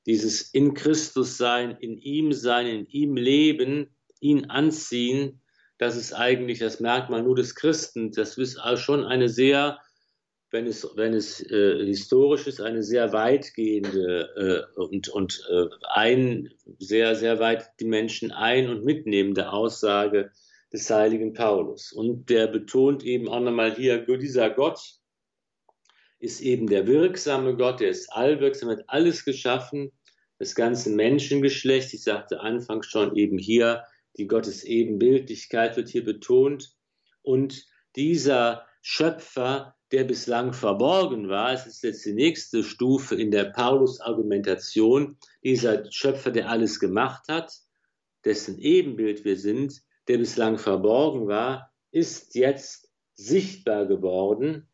Dieses in Christus sein, in ihm sein, in ihm leben, ihn anziehen, das ist eigentlich das Merkmal nur des Christen. Das ist schon eine sehr, wenn es, wenn es äh, historisch ist, eine sehr weitgehende äh, und, und äh, ein, sehr, sehr weit die Menschen ein- und mitnehmende Aussage des heiligen Paulus. Und der betont eben auch nochmal hier, dieser Gott ist eben der wirksame Gott, der ist allwirksam, hat alles geschaffen, das ganze Menschengeschlecht. Ich sagte anfangs schon eben hier, die Gottes Ebenbildlichkeit wird hier betont. Und dieser Schöpfer, der bislang verborgen war, es ist jetzt die nächste Stufe in der Paulus-Argumentation, dieser Schöpfer, der alles gemacht hat, dessen Ebenbild wir sind, der bislang verborgen war, ist jetzt sichtbar geworden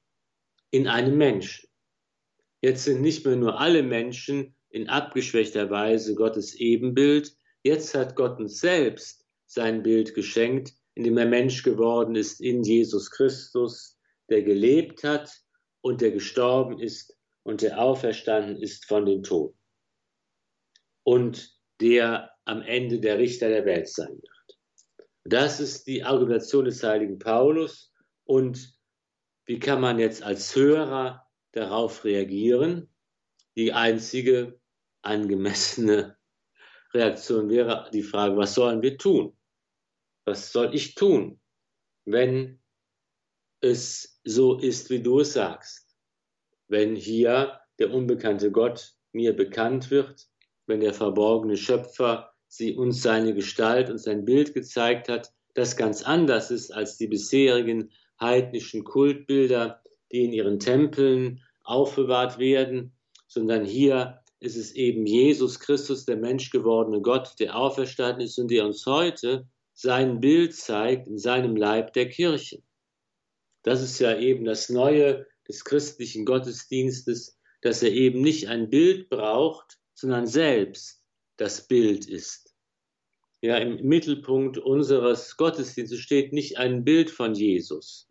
in einem Menschen. Jetzt sind nicht mehr nur alle Menschen in abgeschwächter Weise Gottes Ebenbild, jetzt hat Gott uns selbst sein Bild geschenkt, indem er Mensch geworden ist in Jesus Christus, der gelebt hat und der gestorben ist und der auferstanden ist von den Toten. Und der am Ende der Richter der Welt sein wird. Das ist die Argumentation des heiligen Paulus. Und wie kann man jetzt als Hörer darauf reagieren? Die einzige angemessene Reaktion wäre die Frage, was sollen wir tun? was soll ich tun, wenn es so ist, wie du es sagst? Wenn hier der unbekannte Gott mir bekannt wird, wenn der verborgene Schöpfer sie uns seine Gestalt und sein Bild gezeigt hat, das ganz anders ist als die bisherigen heidnischen Kultbilder, die in ihren Tempeln aufbewahrt werden, sondern hier ist es eben Jesus Christus, der menschgewordene Gott, der auferstanden ist und der uns heute sein Bild zeigt in seinem Leib der Kirche. Das ist ja eben das Neue des christlichen Gottesdienstes, dass er eben nicht ein Bild braucht, sondern selbst das Bild ist. Ja, im Mittelpunkt unseres Gottesdienstes steht nicht ein Bild von Jesus,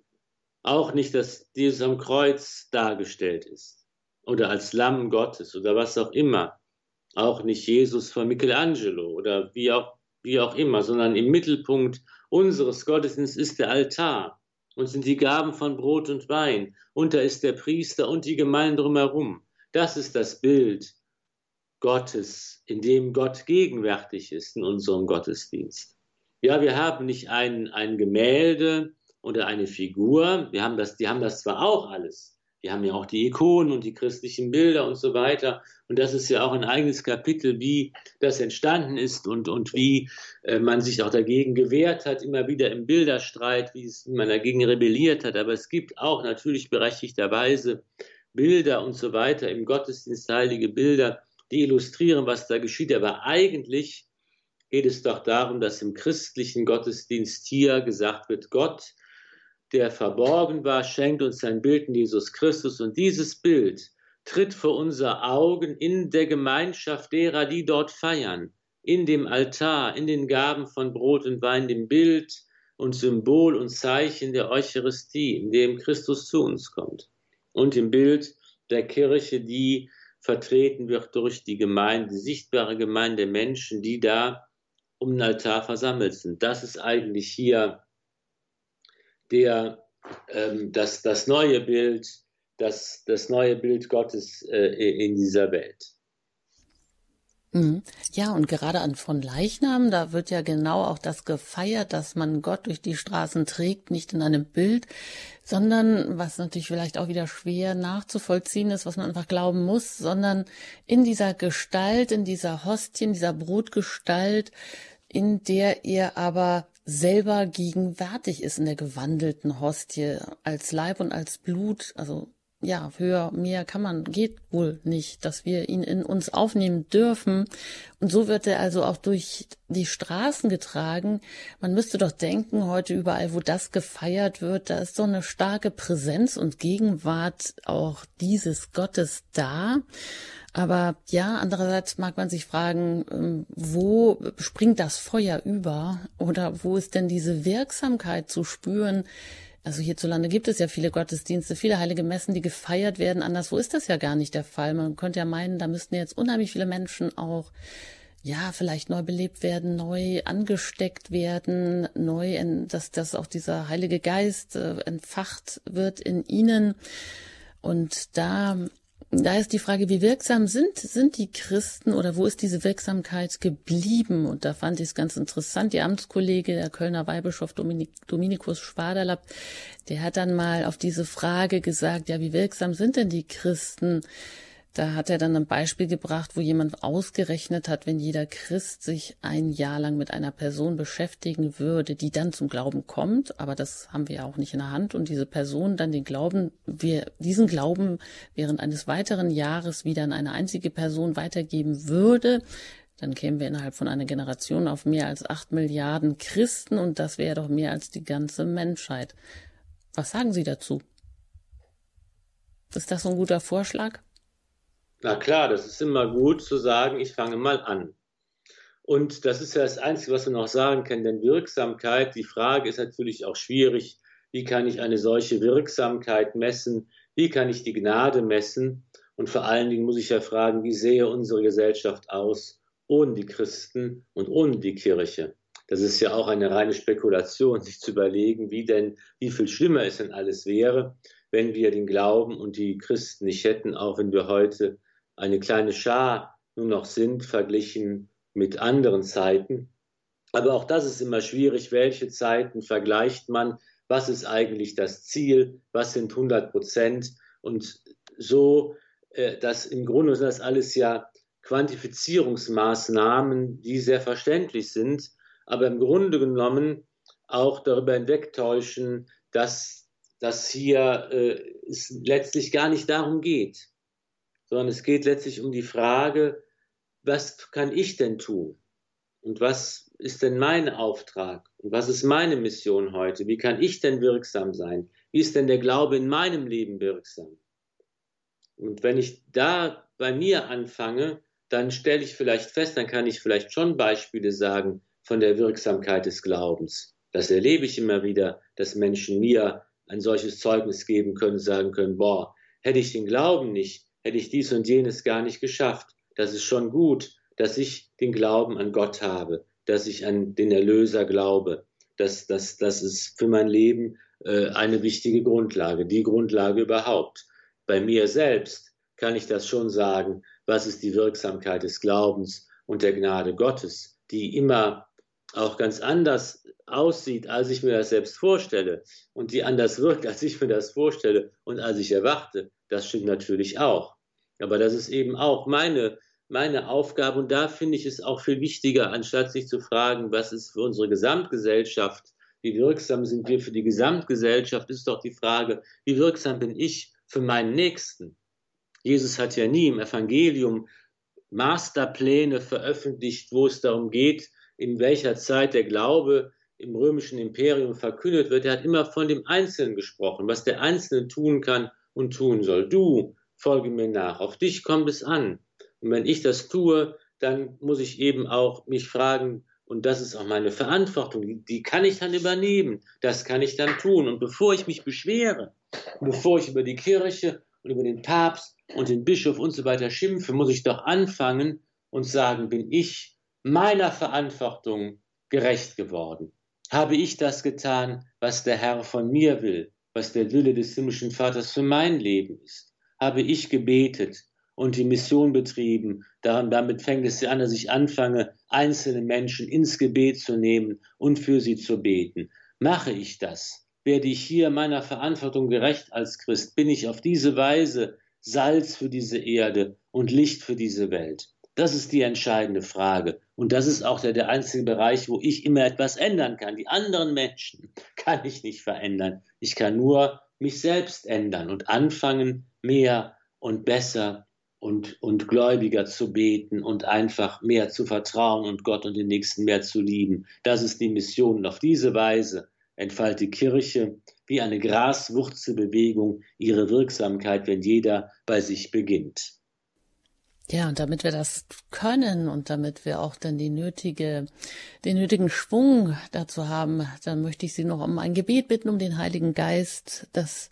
auch nicht, dass Jesus am Kreuz dargestellt ist oder als Lamm Gottes oder was auch immer, auch nicht Jesus von Michelangelo oder wie auch wie auch immer, sondern im Mittelpunkt unseres Gottesdienstes ist der Altar und sind die Gaben von Brot und Wein und da ist der Priester und die Gemeinde drumherum. Das ist das Bild Gottes, in dem Gott gegenwärtig ist in unserem Gottesdienst. Ja, wir haben nicht ein, ein Gemälde oder eine Figur, wir haben das, die haben das zwar auch alles, wir haben ja auch die Ikonen und die christlichen Bilder und so weiter. Und das ist ja auch ein eigenes Kapitel, wie das entstanden ist und, und wie äh, man sich auch dagegen gewehrt hat, immer wieder im Bilderstreit, wie es, man dagegen rebelliert hat. Aber es gibt auch natürlich berechtigterweise Bilder und so weiter im Gottesdienst, heilige Bilder, die illustrieren, was da geschieht. Aber eigentlich geht es doch darum, dass im christlichen Gottesdienst hier gesagt wird, Gott der verborgen war, schenkt uns sein Bild in Jesus Christus. Und dieses Bild tritt vor unser Augen in der Gemeinschaft derer, die dort feiern, in dem Altar, in den Gaben von Brot und Wein, dem Bild und Symbol und Zeichen der Eucharistie, in dem Christus zu uns kommt. Und im Bild der Kirche, die vertreten wird durch die Gemeinde, die sichtbare Gemeinde der Menschen, die da um den Altar versammelt sind. Das ist eigentlich hier der ähm, das, das neue Bild, das, das neue Bild Gottes äh, in dieser Welt. Mhm. Ja, und gerade an von Leichnam, da wird ja genau auch das gefeiert, dass man Gott durch die Straßen trägt, nicht in einem Bild, sondern, was natürlich vielleicht auch wieder schwer nachzuvollziehen ist, was man einfach glauben muss, sondern in dieser Gestalt, in dieser Hostien, dieser Brotgestalt, in der er aber selber gegenwärtig ist in der gewandelten Hostie als Leib und als Blut. Also ja, höher, mehr kann man, geht wohl nicht, dass wir ihn in uns aufnehmen dürfen. Und so wird er also auch durch die Straßen getragen. Man müsste doch denken, heute überall, wo das gefeiert wird, da ist so eine starke Präsenz und Gegenwart auch dieses Gottes da. Aber ja, andererseits mag man sich fragen, ähm, wo springt das Feuer über oder wo ist denn diese Wirksamkeit zu spüren? Also hierzulande gibt es ja viele Gottesdienste, viele heilige Messen, die gefeiert werden. Anderswo ist das ja gar nicht der Fall. Man könnte ja meinen, da müssten jetzt unheimlich viele Menschen auch ja, vielleicht neu belebt werden, neu angesteckt werden, neu, dass, dass auch dieser Heilige Geist äh, entfacht wird in ihnen. Und da da ist die Frage, wie wirksam sind, sind die Christen oder wo ist diese Wirksamkeit geblieben? Und da fand ich es ganz interessant. Ihr Amtskollege, der Kölner Weihbischof Dominik, Dominikus Schwaderlapp, der hat dann mal auf diese Frage gesagt, ja, wie wirksam sind denn die Christen? Da hat er dann ein Beispiel gebracht, wo jemand ausgerechnet hat, wenn jeder Christ sich ein Jahr lang mit einer Person beschäftigen würde, die dann zum Glauben kommt, aber das haben wir ja auch nicht in der Hand, und diese Person dann den Glauben, wir diesen Glauben während eines weiteren Jahres wieder an eine einzige Person weitergeben würde, dann kämen wir innerhalb von einer Generation auf mehr als acht Milliarden Christen und das wäre doch mehr als die ganze Menschheit. Was sagen Sie dazu? Ist das so ein guter Vorschlag? Na klar, das ist immer gut zu sagen, ich fange mal an. Und das ist ja das Einzige, was man noch sagen kann, denn Wirksamkeit, die Frage ist natürlich auch schwierig. Wie kann ich eine solche Wirksamkeit messen? Wie kann ich die Gnade messen? Und vor allen Dingen muss ich ja fragen, wie sähe unsere Gesellschaft aus ohne die Christen und ohne die Kirche? Das ist ja auch eine reine Spekulation, sich zu überlegen, wie denn, wie viel schlimmer es denn alles wäre, wenn wir den Glauben und die Christen nicht hätten, auch wenn wir heute eine kleine Schar nur noch sind, verglichen mit anderen Zeiten. Aber auch das ist immer schwierig. Welche Zeiten vergleicht man? Was ist eigentlich das Ziel? Was sind 100 Prozent? Und so, äh, dass im Grunde sind das alles ja Quantifizierungsmaßnahmen, die sehr verständlich sind, aber im Grunde genommen auch darüber hinwegtäuschen, dass, dass hier äh, es letztlich gar nicht darum geht sondern es geht letztlich um die Frage, was kann ich denn tun? Und was ist denn mein Auftrag? Und was ist meine Mission heute? Wie kann ich denn wirksam sein? Wie ist denn der Glaube in meinem Leben wirksam? Und wenn ich da bei mir anfange, dann stelle ich vielleicht fest, dann kann ich vielleicht schon Beispiele sagen von der Wirksamkeit des Glaubens. Das erlebe ich immer wieder, dass Menschen mir ein solches Zeugnis geben können, sagen können, boah, hätte ich den Glauben nicht, hätte ich dies und jenes gar nicht geschafft. Das ist schon gut, dass ich den Glauben an Gott habe, dass ich an den Erlöser glaube. Das, das, das ist für mein Leben äh, eine wichtige Grundlage, die Grundlage überhaupt. Bei mir selbst kann ich das schon sagen, was ist die Wirksamkeit des Glaubens und der Gnade Gottes, die immer auch ganz anders aussieht, als ich mir das selbst vorstelle und die anders wirkt, als ich mir das vorstelle und als ich erwarte. Das stimmt natürlich auch. Aber das ist eben auch meine, meine Aufgabe und da finde ich es auch viel wichtiger, anstatt sich zu fragen, was ist für unsere Gesamtgesellschaft, wie wirksam sind wir für die Gesamtgesellschaft, ist doch die Frage, wie wirksam bin ich für meinen Nächsten? Jesus hat ja nie im Evangelium Masterpläne veröffentlicht, wo es darum geht, in welcher Zeit der Glaube im römischen Imperium verkündet wird. Er hat immer von dem Einzelnen gesprochen, was der Einzelne tun kann und tun soll. Du folge mir nach. Auf dich kommt es an. Und wenn ich das tue, dann muss ich eben auch mich fragen, und das ist auch meine Verantwortung, die, kann ich dann übernehmen, das kann ich dann tun. Und bevor ich mich beschwere, bevor ich über die Kirche und über den Papst und den Bischof und so weiter schimpfe, muss ich doch anfangen und sagen, bin ich meiner Verantwortung gerecht geworden? Habe ich das getan, was der Herr von mir will, was der Wille des himmlischen Vaters für mein Leben ist? habe ich gebetet und die Mission betrieben. damit fängt es an, dass ich anfange, einzelne Menschen ins Gebet zu nehmen und für sie zu beten. Mache ich das? Werde ich hier meiner Verantwortung gerecht als Christ? Bin ich auf diese Weise Salz für diese Erde und Licht für diese Welt? Das ist die entscheidende Frage. Und das ist auch der, der einzige Bereich, wo ich immer etwas ändern kann. Die anderen Menschen kann ich nicht verändern. Ich kann nur mich selbst ändern und anfangen, mehr und besser und, und gläubiger zu beten und einfach mehr zu vertrauen und Gott und den Nächsten mehr zu lieben. Das ist die Mission. Und auf diese Weise entfaltet die Kirche wie eine Graswurzelbewegung ihre Wirksamkeit, wenn jeder bei sich beginnt. Ja, und damit wir das können und damit wir auch dann die nötige, den nötigen Schwung dazu haben, dann möchte ich Sie noch um ein Gebet bitten, um den Heiligen Geist, dass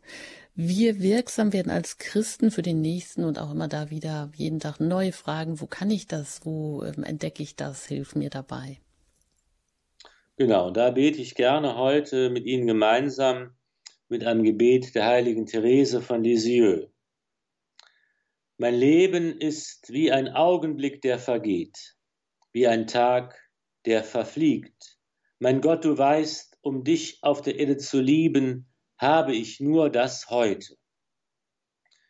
wir wirksam werden als Christen für den Nächsten und auch immer da wieder jeden Tag neu fragen, wo kann ich das, wo ähm, entdecke ich das, hilf mir dabei. Genau, da bete ich gerne heute mit Ihnen gemeinsam mit einem Gebet der heiligen Therese von Lisieux. Mein Leben ist wie ein Augenblick, der vergeht, wie ein Tag, der verfliegt. Mein Gott, du weißt, um dich auf der Erde zu lieben, habe ich nur das heute.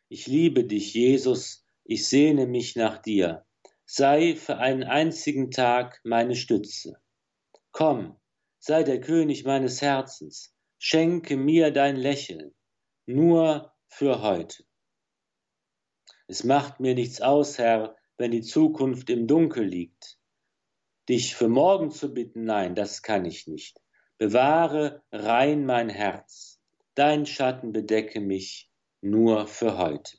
Ich liebe dich, Jesus, ich sehne mich nach dir. Sei für einen einzigen Tag meine Stütze. Komm, sei der König meines Herzens, schenke mir dein Lächeln, nur für heute. Es macht mir nichts aus, Herr, wenn die Zukunft im Dunkel liegt. Dich für morgen zu bitten, nein, das kann ich nicht. Bewahre rein mein Herz. Dein Schatten bedecke mich nur für heute.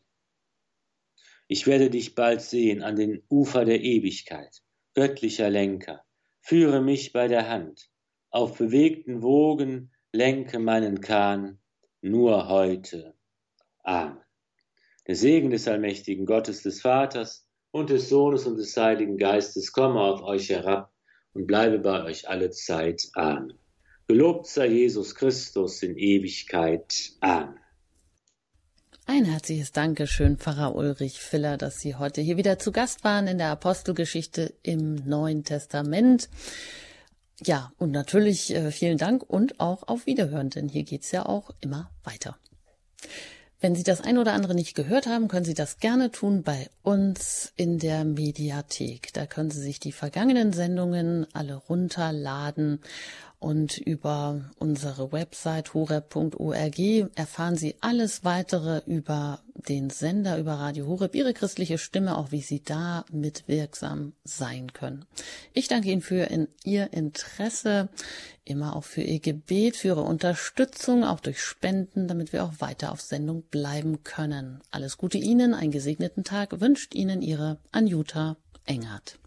Ich werde dich bald sehen an den Ufer der Ewigkeit. Göttlicher Lenker, führe mich bei der Hand. Auf bewegten Wogen lenke meinen Kahn nur heute. Amen. Der Segen des allmächtigen Gottes, des Vaters und des Sohnes und des Heiligen Geistes komme auf euch herab und bleibe bei euch alle Zeit. Amen. Gelobt sei Jesus Christus in Ewigkeit. Amen. Ein herzliches Dankeschön, Pfarrer Ulrich Filler, dass Sie heute hier wieder zu Gast waren in der Apostelgeschichte im Neuen Testament. Ja, und natürlich äh, vielen Dank und auch auf Wiederhören, denn hier geht's ja auch immer weiter. Wenn Sie das ein oder andere nicht gehört haben, können Sie das gerne tun bei uns in der Mediathek. Da können Sie sich die vergangenen Sendungen alle runterladen und über unsere Website horeb.org erfahren Sie alles weitere über den Sender, über Radio Horeb, Ihre christliche Stimme, auch wie Sie da mitwirksam sein können. Ich danke Ihnen für in Ihr Interesse, immer auch für Ihr Gebet, für Ihre Unterstützung, auch durch Spenden, damit wir auch weiter auf Sendung bleiben können. Alles Gute Ihnen, einen gesegneten Tag wünscht Ihnen Ihre Anjuta Engert.